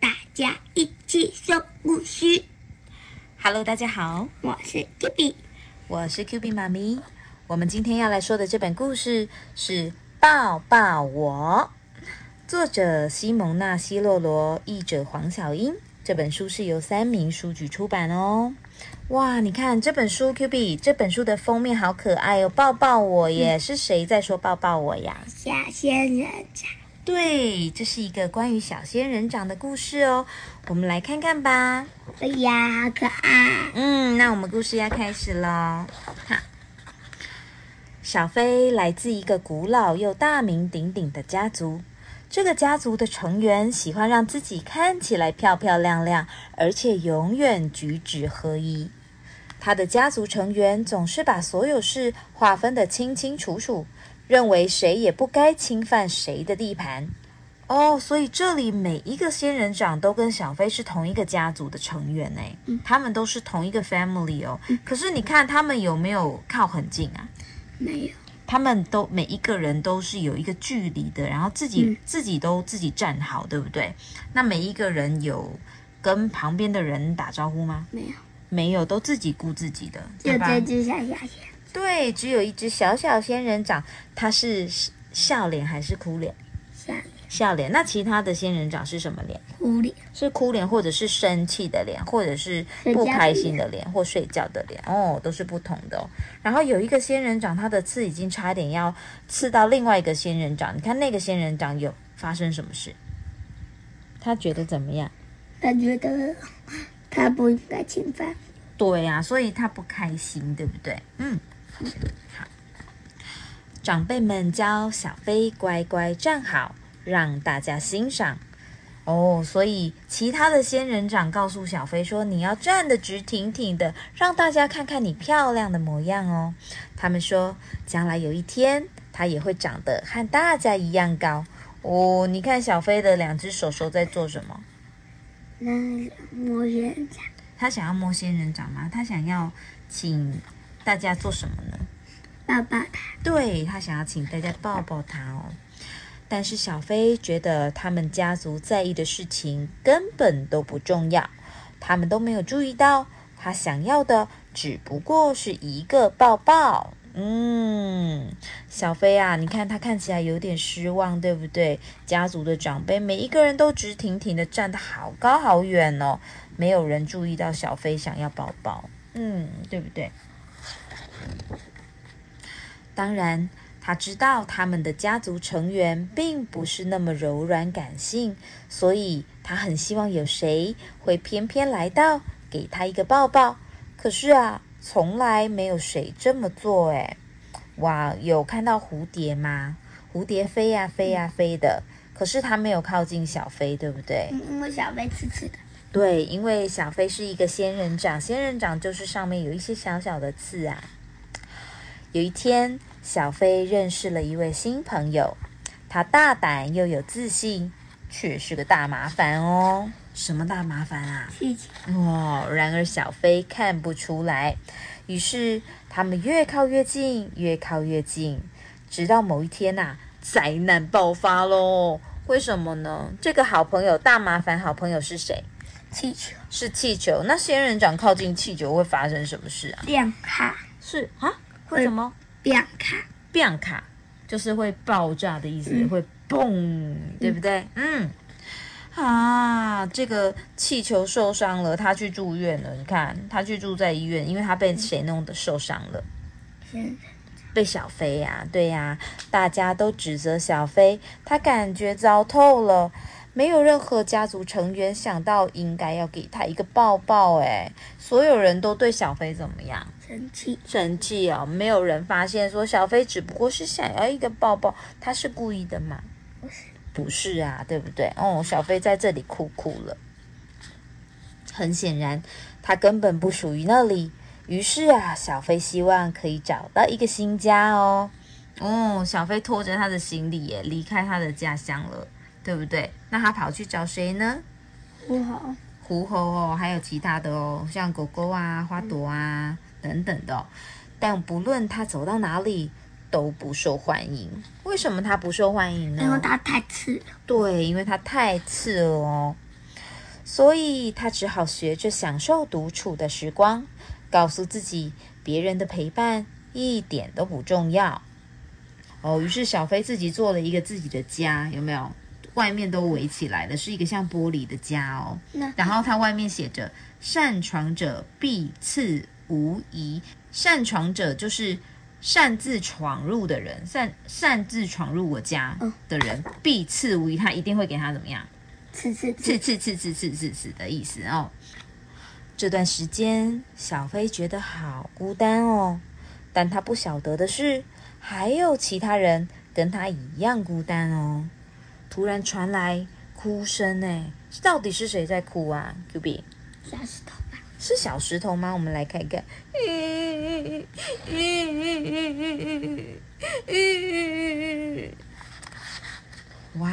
大家一起说故事。Hello，大家好，我是 Q B，我是 Q B 妈咪。我们今天要来说的这本故事是《抱抱我》，作者西蒙娜·西洛罗，译者黄小英。这本书是由三明书局出版哦。哇，你看这本书，Q B，这本书的封面好可爱哦，抱抱我耶！是谁在说抱抱我呀？小仙人掌。对，这是一个关于小仙人掌的故事哦。我们来看看吧。哎呀，好可爱！嗯，那我们故事要开始喽。好，小飞来自一个古老又大名鼎鼎的家族。这个家族的成员喜欢让自己看起来漂漂亮亮，而且永远举止合一。他的家族成员总是把所有事划分得清清楚楚，认为谁也不该侵犯谁的地盘。哦，所以这里每一个仙人掌都跟小飞是同一个家族的成员呢，他们都是同一个 family 哦。可是你看他们有没有靠很近啊？没有，他们都每一个人都是有一个距离的，然后自己、嗯自己都自己站好，对不对？那每一个人有跟旁边的人打招呼吗？没有，没有，都自己顾自己的，就对吧？这只小小仙。对，只有一只小小仙人掌，它是笑脸还是哭脸？笑脸笑脸。那其他的仙人掌是什么脸？哭脸，是哭脸，或者是生气的脸，或者是不开心的脸，或睡觉的脸，哦，都是不同的哦。然后有一个仙人掌，它的刺已经差点要刺到另外一个仙人掌，你看那个仙人掌有发生什么事？他觉得怎么样？他觉得他不应该侵犯。对呀、所以他不开心，对不对？嗯，好。长辈们教小飞乖乖站好，让大家欣赏。哦，所以其他的仙人掌告诉小飞说：“你要站得直挺挺的，让大家看看你漂亮的模样哦。”他们说，将来有一天，它也会长得和大家一样高。哦，你看小飞的两只手手在做什么？那摸仙人掌，他想要摸仙人掌吗？他想要请大家做什么呢？抱抱他。对他想要请大家抱抱他哦。但是小飞觉得他们家族在意的事情根本都不重要，他们都没有注意到他想要的只不过是一个抱抱。嗯，小飞啊，你看他看起来有点失望，对不对？家族的长辈每一个人都直挺挺的站得好高好远哦，没有人注意到小飞想要抱抱。嗯，对不对？当然，他知道他们的家族成员并不是那么柔软感性，所以他很希望有谁会偏偏来到给他一个抱抱。可是啊，从来没有谁这么做哎。哇，有看到蝴蝶吗？蝴蝶飞呀、飞呀、飞的，可是它没有靠近小飞，对不对？嗯，因为小飞刺刺的。对，因为小飞是一个仙人掌，仙人掌就是上面有一些小小的刺啊。有一天，小飞认识了一位新朋友，他大胆又有自信，却是个大麻烦哦。什么大麻烦啊？气球，哦，然而小飞看不出来，于是他们越靠越近，越靠越近，直到某一天呐、啊，灾难爆发喽！为什么呢？这个好朋友大麻烦好朋友是谁？气球，是气球。那仙人掌靠近气球会发生什么事啊？变卡，是啊，会为什么？变卡，变卡就是会爆炸的意思，嗯会嘣，对不对？嗯。啊，这个气球受伤了，他去住院了。你看，他去住在医院，因为他被谁弄的受伤了？是被小飞呀、对呀、大家都指责小飞，他感觉糟透了。没有任何家族成员想到应该要给他一个抱抱，哎，所有人都对小飞怎么样？生气，生气哦！没有人发现说小飞只不过是想要一个抱抱，他是故意的吗？不是，不是啊，对不对？哦，小飞在这里哭哭了。很显然，他根本不属于那里。于是啊，小飞希望可以找到一个新家哦。哦，小飞拖着他的行李耶，离开他的家乡了，对不对？那他跑去找谁呢？不好，狐猴哦，还有其他的哦，像狗狗啊、花朵啊等等的哦、但不论他走到哪里，都不受欢迎。为什么他不受欢迎呢？因为他太刺了。对，因为他太刺了哦，所以他只好学着享受独处的时光，告诉自己别人的陪伴一点都不重要。哦，于是小飞自己做了一个自己的家，有没有？外面都围起来了，是一个像玻璃的家哦。那然后它外面写着“擅闯者必刺无疑”，擅闯者就是擅自闯入的人，擅擅自闯入我家的人，必刺无疑，他一定会给他怎么样？刺刺刺刺，刺刺刺刺的意思哦。这段时间，小飞觉得好孤单哦，但他不晓得的是，还有其他人跟他一样孤单哦。突然传来哭声，哎，到底是谁在哭啊？Q B 小石头吧。是小石头吗？我们来看看。哇！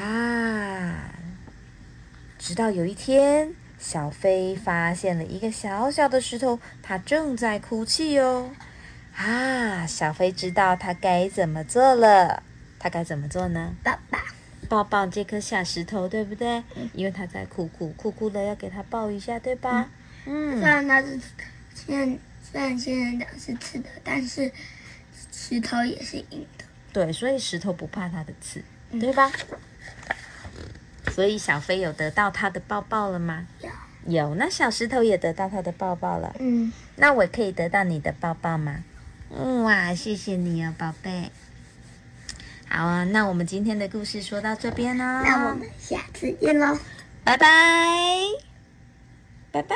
直到有一天，小飞发现了一个小小的石头，它正在哭泣哦。啊！小飞知道它该怎么做了。它该怎么做呢？爸爸，抱抱这颗小石头，对不对？因为它在哭哭哭哭的，要给它抱一下，对吧？嗯虽然它是仙，虽然仙人掌是刺的，但是石头也是硬的。对，所以石头不怕它的刺，对吧？所以小飞有得到它的抱抱了吗？有，有。那小石头也得到它的抱抱了。嗯，那我可以得到你的抱抱吗？嗯哇，谢谢你啊，宝贝。好啊，那我们今天的故事说到这边呢。那我们下次见喽，拜拜，拜拜，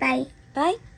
拜。拜。